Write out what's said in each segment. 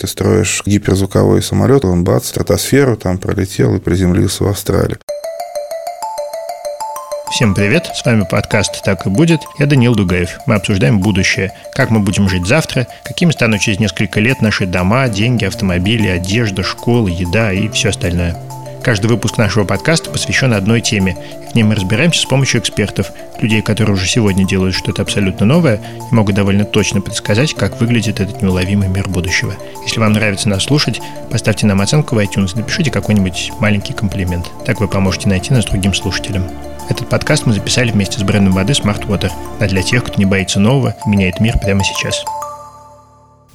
Ты строишь гиперзвуковой самолет, он бац, стратосферу там пролетел и приземлился в Австралии. Всем привет, с вами подкаст «Так и будет». Я Даниил Дугаев. Мы обсуждаем будущее, как мы будем жить завтра, какими станут через несколько лет наши дома, деньги, автомобили, одежда, школы, еда и все остальное. Каждый выпуск нашего подкаста посвящен одной теме. И в ней мы разбираемся с помощью экспертов, людей, которые уже сегодня делают что-то абсолютно новое и могут довольно точно предсказать, как выглядит этот неуловимый мир будущего. Если вам нравится нас слушать, поставьте нам оценку в iTunes, напишите какой-нибудь маленький комплимент. Так вы поможете найти нас другим слушателям. Этот подкаст мы записали вместе с брендом воды Smart Water, а для тех, кто не боится нового меняет мир прямо сейчас.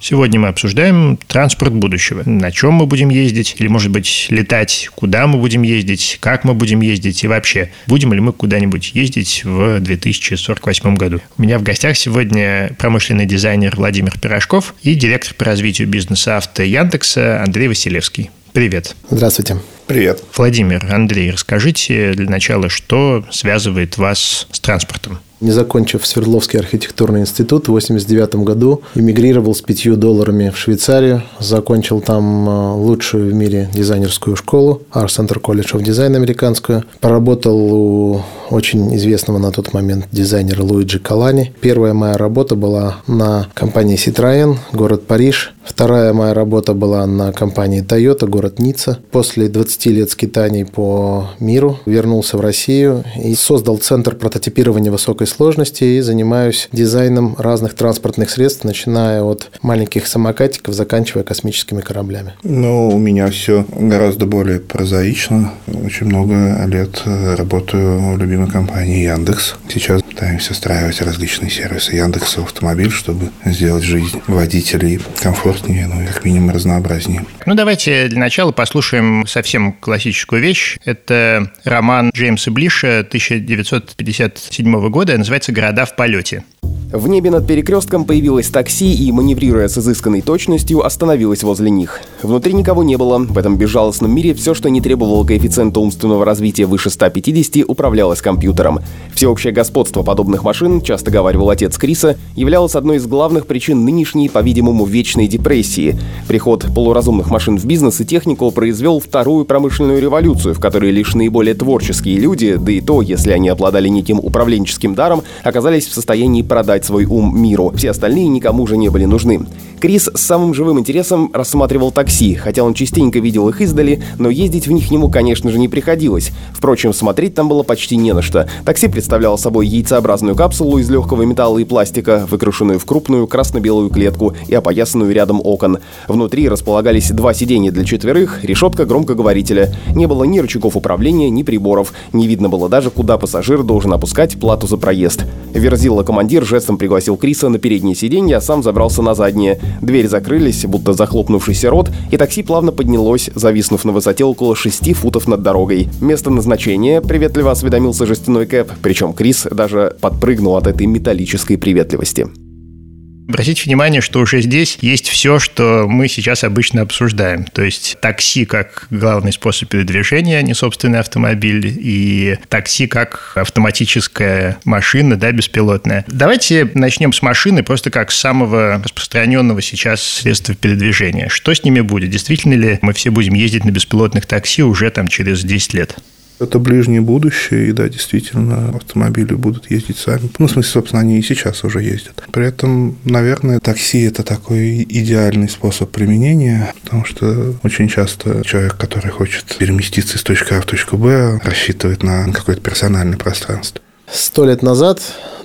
Сегодня мы обсуждаем транспорт будущего. На чем мы будем ездить, или, может быть, летать, куда мы будем ездить, как мы будем ездить и вообще, будем ли мы куда-нибудь ездить в 2048 году. У меня в гостях сегодня промышленный дизайнер Владимир Пирожков и директор по развитию бизнеса авто Яндекса Андрей Василевский. Привет. Здравствуйте. Привет. Владимир, Андрей, расскажите для начала, что связывает вас с транспортом? Не закончив Свердловский архитектурный институт, в 1989 году эмигрировал с пятью долларами в Швейцарию, закончил там э, лучшую в мире дизайнерскую школу, Art Center College of Design американскую, поработал у очень известного на тот момент дизайнера Луиджи Калани. Первая моя работа была на компании Citroën, город Париж. Вторая моя работа была на компании Toyota, город Ницца. После 20 лет скитаний по миру вернулся в Россию и создал центр прототипирования высокой сложности и занимаюсь дизайном разных транспортных средств, начиная от маленьких самокатиков, заканчивая космическими кораблями. Ну, у меня все гораздо более прозаично. Очень много лет работаю в любимой компании Яндекс. Сейчас пытаемся устраивать различные сервисы Яндекса автомобиль, чтобы сделать жизнь водителей комфортнее, ну и как минимум разнообразнее. Ну, давайте для начала послушаем совсем классическую вещь. Это роман Джеймса Блиша 1957 года, называется «Города в полете». В небе над перекрестком появилось такси и, маневрируя с изысканной точностью, остановилось возле них. Внутри никого не было. В этом безжалостном мире все, что не требовало коэффициента умственного развития выше 150, управлялось компьютером. Всеобщее господство подобных машин, часто говаривал отец Криса, являлось одной из главных причин нынешней, по-видимому, вечной депрессии. Приход полуразумных машин в бизнес и технику произвел вторую промышленную революцию, в которой лишь наиболее творческие люди, да и то, если они обладали неким управленческим даром, оказались в состоянии продать отдать свой ум миру. Все остальные никому уже не были нужны. Крис с самым живым интересом рассматривал такси, хотя он частенько видел их издали, но ездить в них ему, конечно же, не приходилось. Впрочем, смотреть там было почти не на что. Такси представляло собой яйцеобразную капсулу из легкого металла и пластика, выкрашенную в крупную красно-белую клетку и опоясанную рядом окон. Внутри располагались два сиденья для четверых, решетка громкоговорителя. Не было ни рычагов управления, ни приборов. Не видно было даже, куда пассажир должен опускать плату за проезд. Верзила командир жестом жестом пригласил Криса на переднее сиденье, а сам забрался на заднее. Двери закрылись, будто захлопнувшийся рот, и такси плавно поднялось, зависнув на высоте около 6 футов над дорогой. Место назначения приветливо осведомился жестяной кэп, причем Крис даже подпрыгнул от этой металлической приветливости. Обратите внимание, что уже здесь есть все, что мы сейчас обычно обсуждаем. То есть такси как главный способ передвижения, а не собственный автомобиль, и такси как автоматическая машина, да, беспилотная. Давайте начнем с машины, просто как самого распространенного сейчас средства передвижения. Что с ними будет? Действительно ли мы все будем ездить на беспилотных такси уже там через 10 лет? Это ближнее будущее, и да, действительно, автомобили будут ездить сами. Ну, в смысле, собственно, они и сейчас уже ездят. При этом, наверное, такси – это такой идеальный способ применения, потому что очень часто человек, который хочет переместиться из точки А в точку Б, рассчитывает на какое-то персональное пространство. Сто лет назад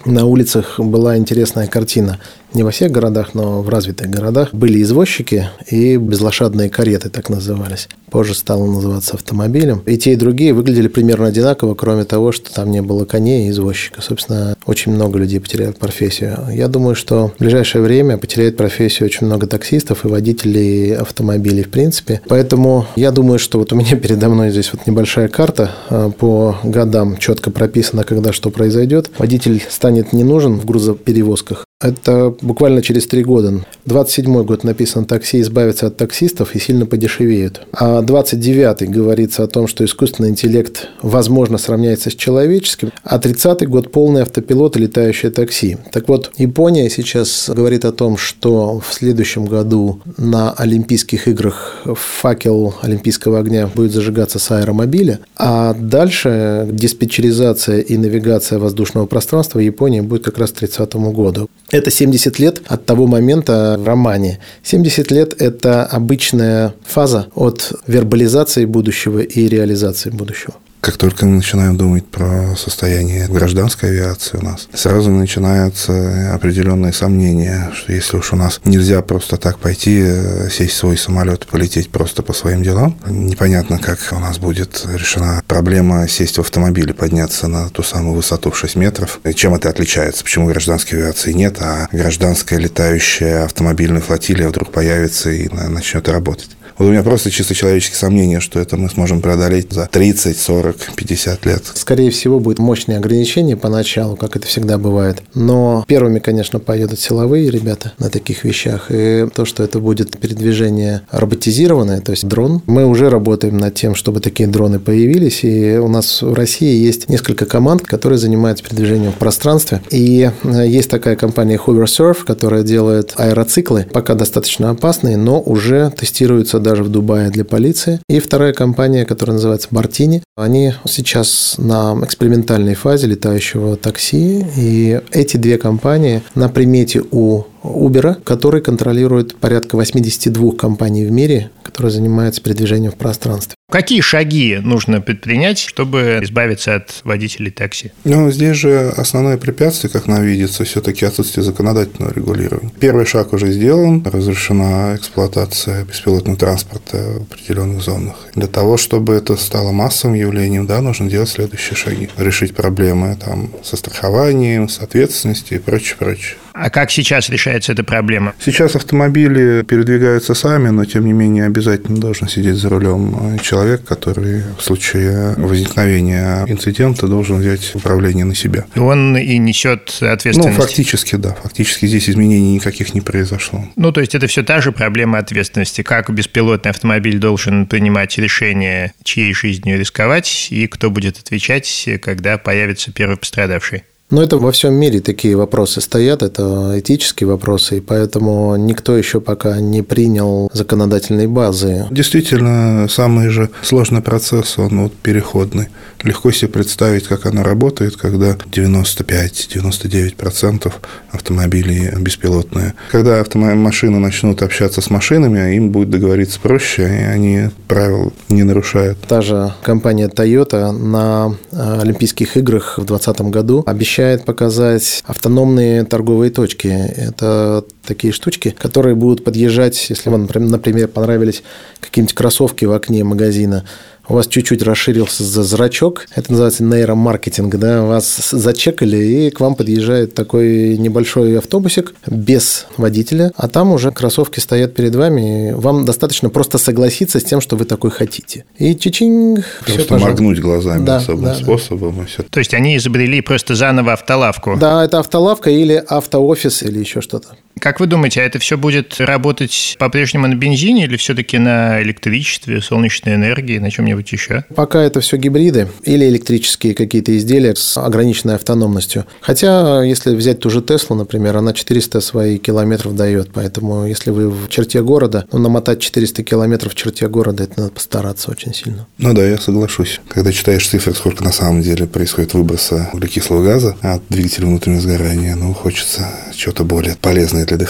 на улицах была интересная картина не во всех городах, но в развитых городах были извозчики и безлошадные кареты, так назывались. Позже стало называться автомобилем. И те, и другие выглядели примерно одинаково, кроме того, что там не было коней и извозчика. Собственно, очень много людей потеряют профессию. Я думаю, что в ближайшее время потеряет профессию очень много таксистов и водителей автомобилей в принципе. Поэтому я думаю, что вот у меня передо мной здесь вот небольшая карта э, по годам четко прописано, когда что произойдет. Водитель станет не нужен в грузоперевозках, Это буквально через три года. 27 год написан «Такси избавится от таксистов и сильно подешевеют». А 29 говорится о том, что искусственный интеллект, возможно, сравняется с человеческим. А 30 год – полный автопилот и летающее такси. Так вот, Япония сейчас говорит о том, что в следующем году на Олимпийских играх факел Олимпийского огня будет зажигаться с аэромобиля, а дальше диспетчеризация и навигация воздушного пространства Японии будет как раз к 30 году. Это 70 лет от того момента в романе. 70 лет – это обычная фаза от вербализации будущего и реализации будущего. Как только мы начинаем думать про состояние гражданской авиации у нас, сразу начинаются определенные сомнения, что если уж у нас нельзя просто так пойти, э, сесть в свой самолет и полететь просто по своим делам, непонятно, как у нас будет решена проблема сесть в автомобиль и подняться на ту самую высоту в 6 метров. И чем это отличается? Почему гражданской авиации нет, а гражданская летающая автомобильная флотилия вдруг появится и начнет работать? Вот у меня просто чисто человеческие сомнения, что это мы сможем преодолеть за 30, 40, 50 лет. Скорее всего, будет мощные ограничения поначалу, как это всегда бывает. Но первыми, конечно, поедут силовые ребята на таких вещах. И то, что это будет передвижение роботизированное, то есть дрон. Мы уже работаем над тем, чтобы такие дроны появились. И у нас в России есть несколько команд, которые занимаются передвижением в пространстве. И э, есть такая компания Hoversurf, которая делает аэроциклы, пока достаточно опасные, но уже тестируются даже в Дубае для полиции. И вторая компания, которая называется Мартини, они сейчас на экспериментальной фазе летающего такси. И эти две компании на примете у Uber, который контролирует порядка 82 компаний в мире, которые занимаются передвижением в пространстве. Какие шаги нужно предпринять, чтобы избавиться от водителей такси? Ну, здесь же основное препятствие, как нам видится, все-таки отсутствие законодательного регулирования. Первый шаг уже сделан, разрешена эксплуатация беспилотного транспорта в определенных зонах. Для того, чтобы это стало массовым явлением, да, нужно делать следующие шаги. Решить проблемы там, со страхованием, с ответственностью и прочее, прочее. А как сейчас решается эта проблема? Сейчас автомобили передвигаются сами, но тем не менее обязательно должен сидеть за рулем человек, который в случае возникновения инцидента должен взять управление на себя. Он и несет ответственность. Ну, фактически, да. Фактически здесь изменений никаких не произошло. Ну, то есть это все та же проблема ответственности. Как беспилотный автомобиль должен принимать решение, чьей жизнью рисковать, и кто будет отвечать, когда появится первый пострадавший. Но это во всем мире такие вопросы стоят, это этические вопросы, и поэтому никто еще пока не принял законодательной базы. Действительно, самый же сложный процесс, он вот переходный. Легко себе представить, как оно работает, когда 95-99% автомобилей беспилотные. Когда автомашины начнут общаться с машинами, им будет договориться проще, и они правил не нарушают. Та же компания Toyota на э, Олимпийских играх в 2020 году обещает показать автономные торговые точки. Это такие штучки, которые будут подъезжать, если вам, например, понравились какие-нибудь кроссовки в окне магазина, у вас чуть-чуть расширился зрачок, это называется нейромаркетинг, да, вас зачекали, и к вам подъезжает такой небольшой автобусик без водителя, а там уже кроссовки стоят перед вами, и вам достаточно просто согласиться с тем, что вы такой хотите. И чичинг, Просто все, моргнуть глазами да, особым да, способом. Да. И все. То есть они изобрели просто заново автолавку? Да, это автолавка или автоофис или еще что-то. Как вы думаете, а это все будет работать по-прежнему на бензине или все-таки на электричестве, солнечной энергии, на чем-нибудь еще? Пока это все гибриды или электрические какие-то изделия с ограниченной автономностью. Хотя, если взять ту же Теслу, например, она 400 свои километров дает, поэтому если вы в черте города, ну, намотать 400 километров в черте города, это надо постараться очень сильно. Ну да, я соглашусь. Когда читаешь цифры, сколько на самом деле происходит выброса углекислого газа от двигателя внутреннего сгорания, ну, хочется чего-то более полезное для дыхания.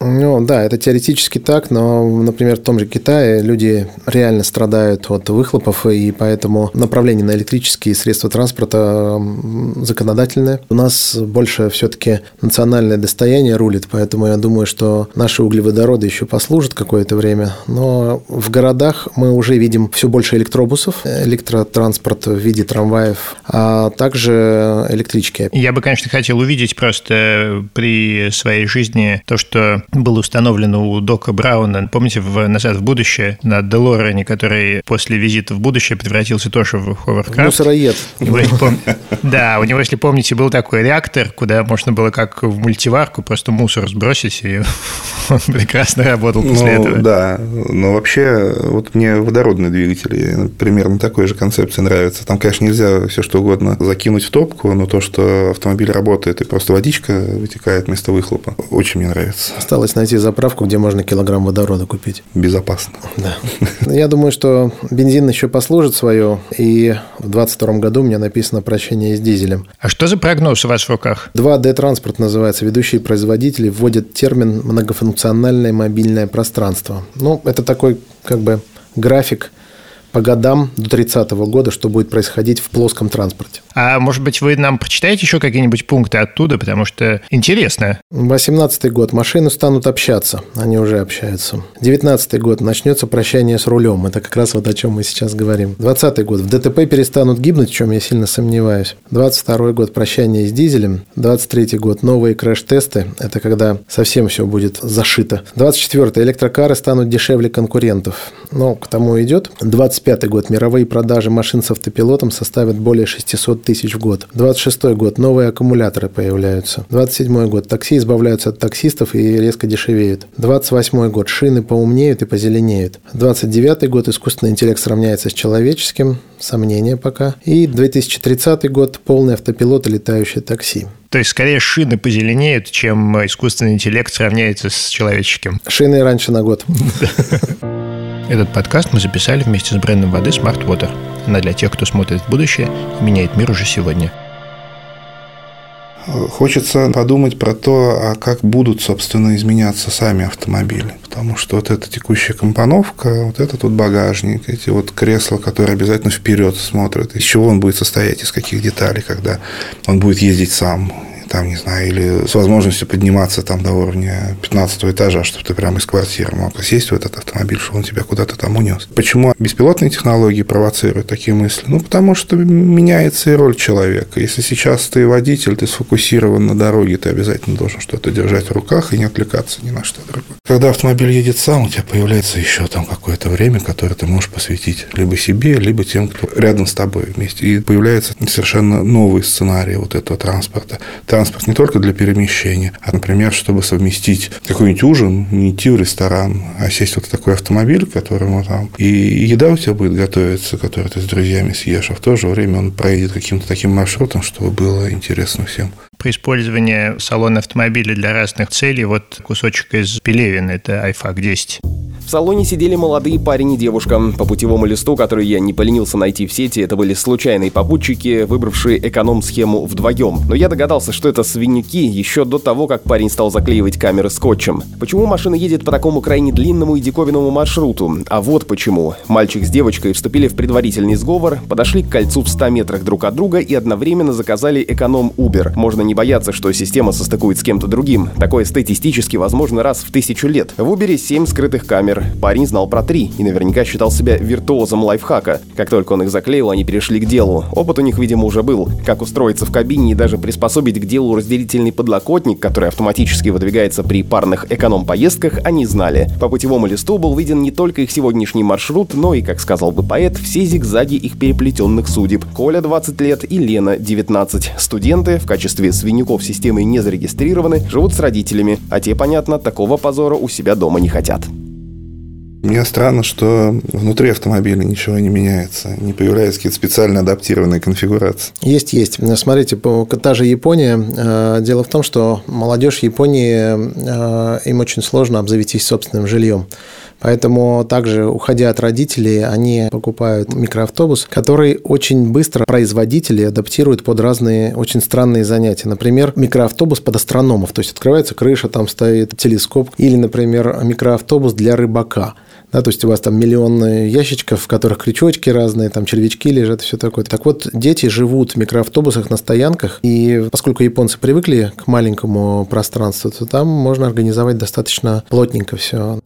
Ну да, это теоретически так, но, например, в том же Китае люди реально страдают от выхлопов, и поэтому направление на электрические средства транспорта законодательное. У нас больше все-таки национальное достояние рулит, поэтому я думаю, что наши углеводороды еще послужат какое-то время. Но в городах мы уже видим все больше электробусов, электротранспорт в виде трамваев, а также электрички. Я бы, конечно, хотел увидеть просто при своей жизни то, что было установлено у Дока Брауна, помните, в «Назад в будущее» на Делорене, который после визита в будущее превратился тоже в ховеркрафт. Мусороед. Да, у него, если помните, был такой реактор, куда можно было как в мультиварку просто мусор сбросить, и он прекрасно работал после ну, этого. Да, но вообще вот мне водородные двигатели примерно такой же концепции нравится. Там, конечно, нельзя все что угодно закинуть в топку, но то, что автомобиль работает и просто водичка вытекает вместо выхлопа, очень мне нравится. Осталось найти заправку, где можно килограмм водорода купить. Безопасно. Да. Я думаю, что бензин еще послужит свое, и в 2022 году у меня написано прощение с дизелем. А что за прогноз у вас в руках? 2D-транспорт называется. Ведущие производители вводят термин «многофункциональное мобильное пространство». Ну, это такой как бы график по годам до 30 года, что будет происходить в плоском транспорте. А может быть, вы нам прочитаете еще какие-нибудь пункты оттуда, потому что интересно. 18 год. Машины станут общаться. Они уже общаются. 19 год. Начнется прощание с рулем. Это как раз вот о чем мы сейчас говорим. 20 год. В ДТП перестанут гибнуть, в чем я сильно сомневаюсь. 22 год. Прощание с дизелем. 23 год. Новые крэш-тесты. Это когда совсем все будет зашито. 24 электрокары станут дешевле конкурентов. Но к тому идет. 25 год. Мировые продажи машин с автопилотом составят более 600 тысяч в год. 26 год. Новые аккумуляторы появляются. 27 год. Такси избавляются от таксистов и резко дешевеют. 28 год. Шины поумнеют и позеленеют. 29 год. Искусственный интеллект сравняется с человеческим. Сомнения пока. И 2030 год. Полный автопилот и летающее такси. То есть, скорее, шины позеленеют, чем искусственный интеллект сравняется с человеческим. Шины раньше на год. Этот подкаст мы записали вместе с брендом воды Smart Water. Она для тех, кто смотрит в будущее и меняет мир уже сегодня. Хочется подумать про то, а как будут, собственно, изменяться сами автомобили. Потому что вот эта текущая компоновка, вот этот вот багажник, эти вот кресла, которые обязательно вперед смотрят, из чего он будет состоять, из каких деталей, когда он будет ездить сам, там, не знаю, или с возможностью подниматься там до уровня 15 этажа, чтобы ты прямо из квартиры мог сесть в этот автомобиль, чтобы он тебя куда-то там унес. Почему беспилотные технологии провоцируют такие мысли? Ну, потому что меняется и роль человека. Если сейчас ты водитель, ты сфокусирован на дороге, ты обязательно должен что-то держать в руках и не отвлекаться ни на что другое. Когда автомобиль едет сам, у тебя появляется еще там какое-то время, которое ты можешь посвятить либо себе, либо тем, кто рядом с тобой вместе. И появляется совершенно новый сценарий вот этого транспорта транспорт не только для перемещения, а, например, чтобы совместить какой-нибудь ужин, не идти в ресторан, а сесть вот в такой автомобиль, которому там и еда у тебя будет готовиться, которую ты с друзьями съешь, а в то же время он проедет каким-то таким маршрутом, чтобы было интересно всем. При использовании салона автомобиля для разных целей, вот кусочек из Пелевина, это iFAC 10. В салоне сидели молодые парень и девушка. По путевому листу, который я не поленился найти в сети, это были случайные попутчики, выбравшие эконом-схему вдвоем. Но я догадался, что это свинюки еще до того, как парень стал заклеивать камеры скотчем. Почему машина едет по такому крайне длинному и диковинному маршруту? А вот почему. Мальчик с девочкой вступили в предварительный сговор, подошли к кольцу в 100 метрах друг от друга и одновременно заказали эконом-Uber. Можно не бояться, что система состыкует с кем-то другим. Такое статистически возможно раз в тысячу лет. В Uber 7 скрытых камер, парень знал про три и наверняка считал себя виртуозом лайфхака. Как только он их заклеил, они перешли к делу. Опыт у них, видимо, уже был. Как устроиться в кабине и даже приспособить к делу разделительный подлокотник, который автоматически выдвигается при парных эконом-поездках, они знали. По путевому листу был виден не только их сегодняшний маршрут, но и, как сказал бы поэт, все зигзаги их переплетенных судеб. Коля 20 лет и Лена 19. Студенты в качестве свинюков системы не зарегистрированы, живут с родителями, а те, понятно, такого позора у себя дома не хотят. Мне странно, что внутри автомобиля ничего не меняется, не появляются какие-то специально адаптированные конфигурации. Есть, есть. Смотрите, та же Япония. Э, дело в том, что молодежь Японии, э, им очень сложно обзавестись собственным жильем. Поэтому также, уходя от родителей, они покупают микроавтобус, который очень быстро производители адаптируют под разные очень странные занятия. Например, микроавтобус под астрономов. То есть открывается крыша, там стоит телескоп. Или, например, микроавтобус для рыбака – да, то есть у вас там миллион ящичков, в которых крючочки разные, там червячки лежат все такое. Так вот, дети живут в микроавтобусах на стоянках, и поскольку японцы привыкли к маленькому пространству, то там можно организовать достаточно плотненько все.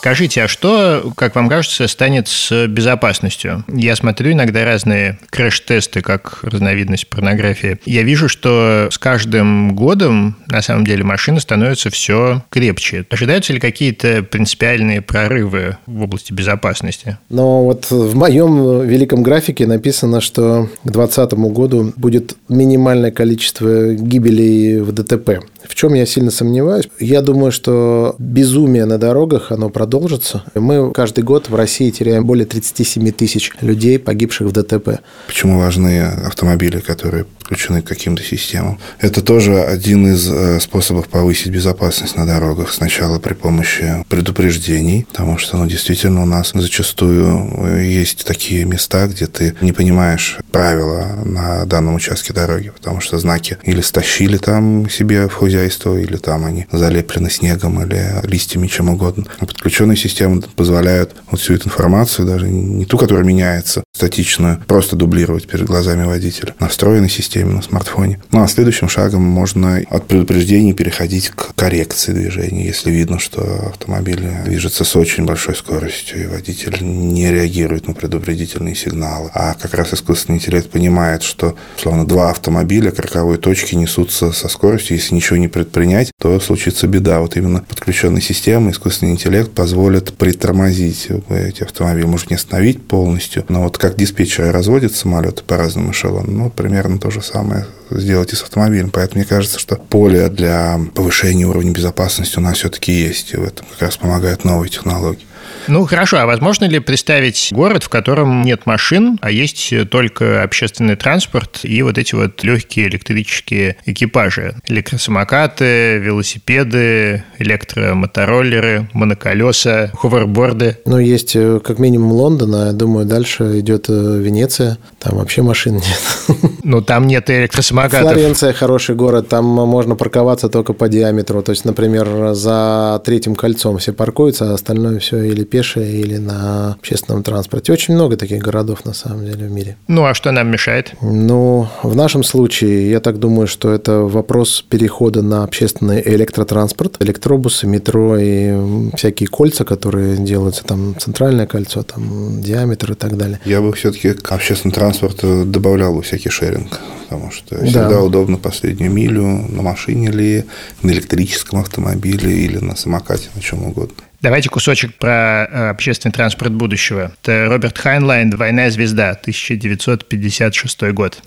Скажите, а что, как вам кажется, станет с безопасностью? Я смотрю иногда разные крэш-тесты, как разновидность порнографии. Я вижу, что с каждым годом, на самом деле, машины становятся все крепче. Ожидаются ли какие-то принципиальные прорывы в области безопасности? Но вот в моем великом графике написано, что к 2020 году будет минимальное количество гибелей в ДТП. В чем я сильно сомневаюсь? Я думаю, что безумие на дорогах, оно продолжится. Мы каждый год в России теряем более 37 тысяч людей, погибших в ДТП. Почему важны автомобили, которые подключены к каким-то системам? Это тоже один из э, способов повысить безопасность на дорогах. Сначала при помощи предупреждений, потому что ну, действительно у нас зачастую э, есть такие места, где ты не понимаешь правила на данном участке дороги, потому что знаки или стащили там себе в хозяйство, или там они залеплены снегом или листьями, чем угодно. А подключенные системы позволяют вот всю эту информацию, даже не ту, которая меняется, статичную, просто дублировать перед глазами водителя. Настроенной системе на смартфоне. Ну, а следующим шагом можно от предупреждений переходить к коррекции движения, если видно, что автомобиль движется с очень большой скоростью, и водитель не реагирует на предупредительные сигналы. А как раз искусственный интеллект понимает, что, словно два автомобиля к роковой точке несутся со скоростью, если ничего не предпринять, то случится беда. Вот именно подключенная система, искусственный интеллект позволит притормозить эти автомобили. Может не остановить полностью, но вот как диспетчеры разводят самолеты по разным эшелонам, ну, примерно то же самое сделать и с автомобилем. Поэтому мне кажется, что поле для повышения уровня безопасности у нас все-таки есть. И в этом как раз помогают новые технологии. Ну, хорошо, а возможно ли представить город, в котором нет машин, а есть только общественный транспорт и вот эти вот легкие электрические экипажи? Электросамокаты, велосипеды, электромотороллеры, моноколеса, ховерборды. Ну, есть э, как минимум Лондон, а я думаю, дальше идет э, Венеция. Там вообще машин нет. Ну, там нет электросамокатов. Флоренция хороший город, там можно парковаться только по диаметру. То есть, например, за третьим кольцом все паркуются, а остальное все или пешее, или на общественном транспорте. Очень много таких городов, на самом деле, в мире. Ну, а что нам мешает? Ну, в нашем случае, я так думаю, что это вопрос перехода на общественный электротранспорт, электробусы, метро и всякие кольца, которые делаются, там, центральное кольцо, там, диаметр и так далее. Я бы все-таки к общественному транспорту добавлял бы всякий шеринг, потому что всегда да. удобно последнюю милю на машине ли, на электрическом автомобиле или на самокате, на чем угодно. Давайте кусочек про э, общественный транспорт будущего. Это Роберт Хайнлайн «Двойная звезда», 1956 год.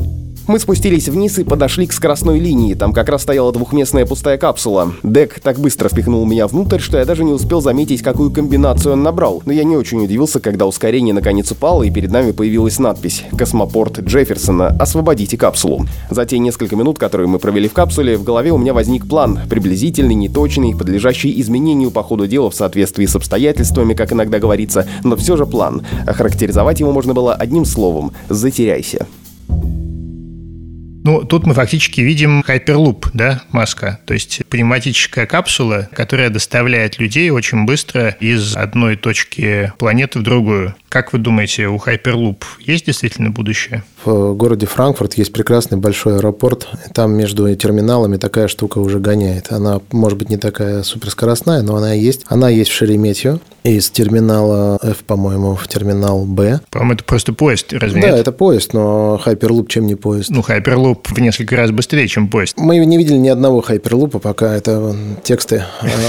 Мы спустились вниз и подошли к скоростной линии. Там как раз стояла двухместная пустая капсула. Дек так быстро впихнул меня внутрь, что я даже не успел заметить, какую комбинацию он набрал. Но я не очень удивился, когда ускорение наконец упало, и перед нами появилась надпись «Космопорт Джефферсона. Освободите капсулу». За те несколько минут, которые мы провели в капсуле, в голове у меня возник план, приблизительный, неточный, подлежащий изменению по ходу дела в соответствии с обстоятельствами, как иногда говорится, но все же план. Охарактеризовать его можно было одним словом – «затеряйся». Ну, тут мы фактически видим хайперлуп, да, маска. То есть пневматическая капсула, которая доставляет людей очень быстро из одной точки планеты в другую. Как вы думаете, у Hyperloop есть действительно будущее? В городе Франкфурт есть прекрасный большой аэропорт. И там между терминалами такая штука уже гоняет. Она, может быть, не такая суперскоростная, но она есть. Она есть в Шереметьево. Из терминала F, по-моему, в терминал Б. По-моему, это просто поезд, разве да, нет? это поезд, но Hyperloop чем не поезд? Ну, Hyperloop в несколько раз быстрее, чем поезд. Мы не видели ни одного Hyperloop, пока это тексты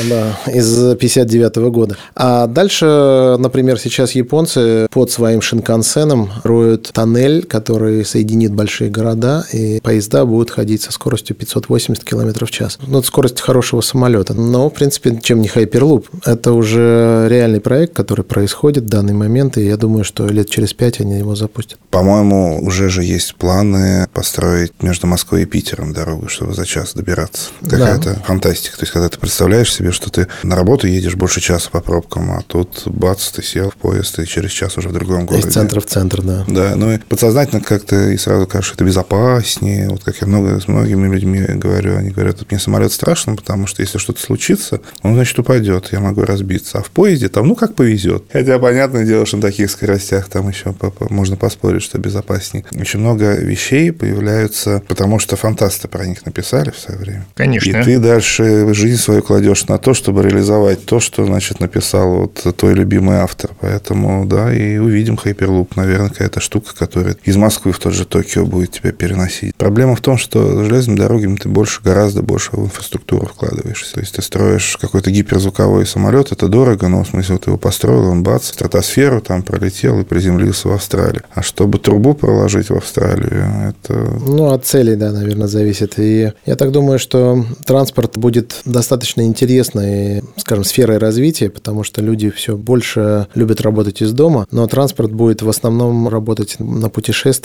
да, из 59 года. А дальше, например, сейчас японцы под своим шинкансеном роют тоннель, который соединит большие города, и поезда будут ходить со скоростью 580 км в час. Ну, это скорость хорошего самолета. Но, в принципе, чем не хайперлуп? Это уже реальный проект, который происходит в данный момент, и я думаю, что лет через пять они его запустят. По-моему, уже же есть планы построить между Москвой и Питером дорогу, чтобы за час добираться. Какая-то да. фантастика. То есть, когда ты представляешь себе, что ты на работу едешь больше часа по пробкам, а тут бац, ты сел в поезд, и через час уже в другом городе. Из центра в центр, да. Да, ну и подсознательно как-то и сразу кажется, что это безопаснее. Вот как я много с многими людьми говорю, они говорят, мне самолет страшно, потому что если что-то случится, он, значит, упадет, я могу разбиться. А в поезде там, ну, как повезет. Хотя, понятное дело, что на таких скоростях там еще можно поспорить, что безопаснее. Очень много вещей появляются, потому что фантасты про них написали в свое время. Конечно. И ты дальше жизнь свою кладешь на то, чтобы реализовать то, что, значит, написал вот твой любимый автор. Поэтому, да, и увидим Hyperloop. Наверное, какая-то штука, которая из Москвы в тот же Токио будет тебя переносить. Проблема в том, что железными дорогами ты больше, гораздо больше в инфраструктуру вкладываешься. То есть ты строишь какой-то гиперзвуковой самолет, это дорого, но в смысле вот его построил, он бац, стратосферу там пролетел и приземлился в Австралии. А чтобы трубу проложить в Австралию, это... Ну, от целей, да, наверное, зависит. И я так думаю, что транспорт будет достаточно интересной, скажем, сферой развития, потому что люди все больше любят работать из дома, но транспорт будет в основном работать на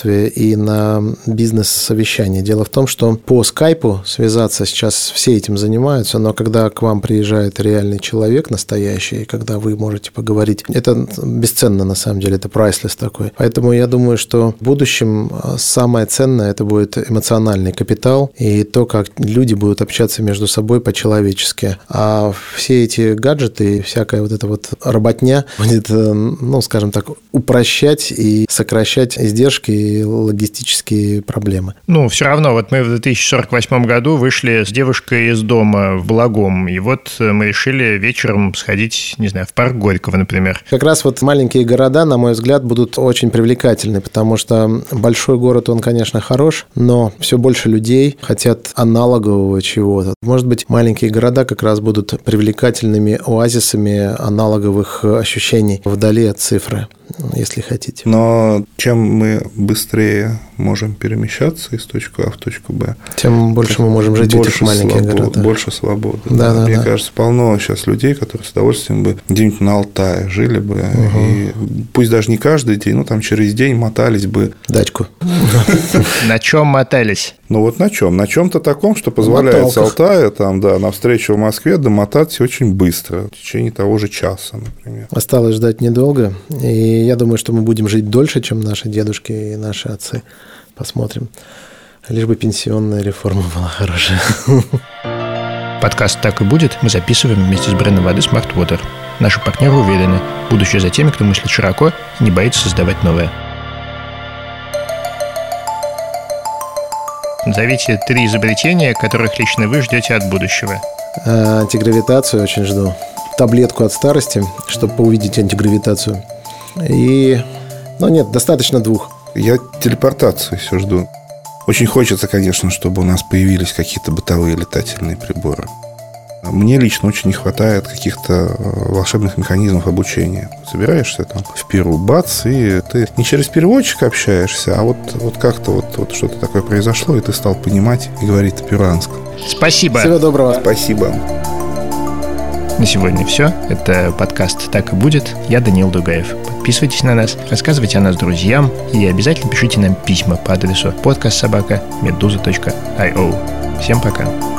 путешествия и на бизнес-совещания. Дело в том, что по скайпу связаться сейчас все этим занимаются, но когда к вам приезжает реальный человек настоящий, когда вы можете поговорить, это бесценно на самом деле, это прайслес такой. Поэтому я думаю, что в будущем а, самое ценное это будет эмоциональный капитал и то, как люди будут общаться между собой по-человечески. А все эти гаджеты и всякая вот эта вот работня будет, э, ну, скажем так, упрощать и сокращать издержки и логистические проблемы. Ну, все равно, вот мы в 2048 году вышли с девушкой из дома в Благом, и вот мы решили вечером сходить, не знаю, в парк Горького, например. Как раз вот маленькие города, на мой взгляд, будут очень привлекательны, потому что большой город, он, конечно, хорош, но все больше людей хотят аналогового чего-то. Может быть, маленькие города как раз будут привлекательными оазисами аналоговых ощущений вдали от цифры если хотите. Но чем мы быстрее можем перемещаться из точки А в точку Б, тем больше мы можем жить в этих маленьких свобод, городах. Больше свободы. Да, да, Мне да. кажется, полно сейчас людей, которые с удовольствием бы где-нибудь на Алтае жили бы. Угу. И пусть даже не каждый день, но там через день мотались бы. Дачку. На чем мотались? Ну вот на чем? На чем-то таком, что позволяет с Алтая там, да, навстречу в Москве домотаться очень быстро, в течение того же часа, например. Осталось ждать недолго, и я думаю, что мы будем жить дольше, чем наши дедушки и наши отцы. Посмотрим. Лишь бы пенсионная реформа была хорошая. Подкаст «Так и будет» мы записываем вместе с брендом воды Smart Water. Наши партнеры уверены, будущее за теми, кто мыслит широко и не боится создавать новое. Назовите три изобретения, которых лично вы ждете от будущего. А, антигравитацию очень жду. Таблетку от старости, чтобы увидеть антигравитацию. И... Ну нет, достаточно двух. Я телепортацию все жду. Очень хочется, конечно, чтобы у нас появились какие-то бытовые летательные приборы. Мне лично очень не хватает каких-то э, волшебных механизмов обучения. Собираешься там в Перу, бац, и ты не через переводчик общаешься, а вот, вот как-то вот, вот что-то такое произошло, и ты стал понимать и говорить по-перуанскому. Спасибо. Всего доброго. Спасибо. На сегодня все. Это подкаст «Так и будет». Я Данил Дугаев. Подписывайтесь на нас, рассказывайте о нас друзьям и обязательно пишите нам письма по адресу подкастсобака.медуза.io. Всем пока.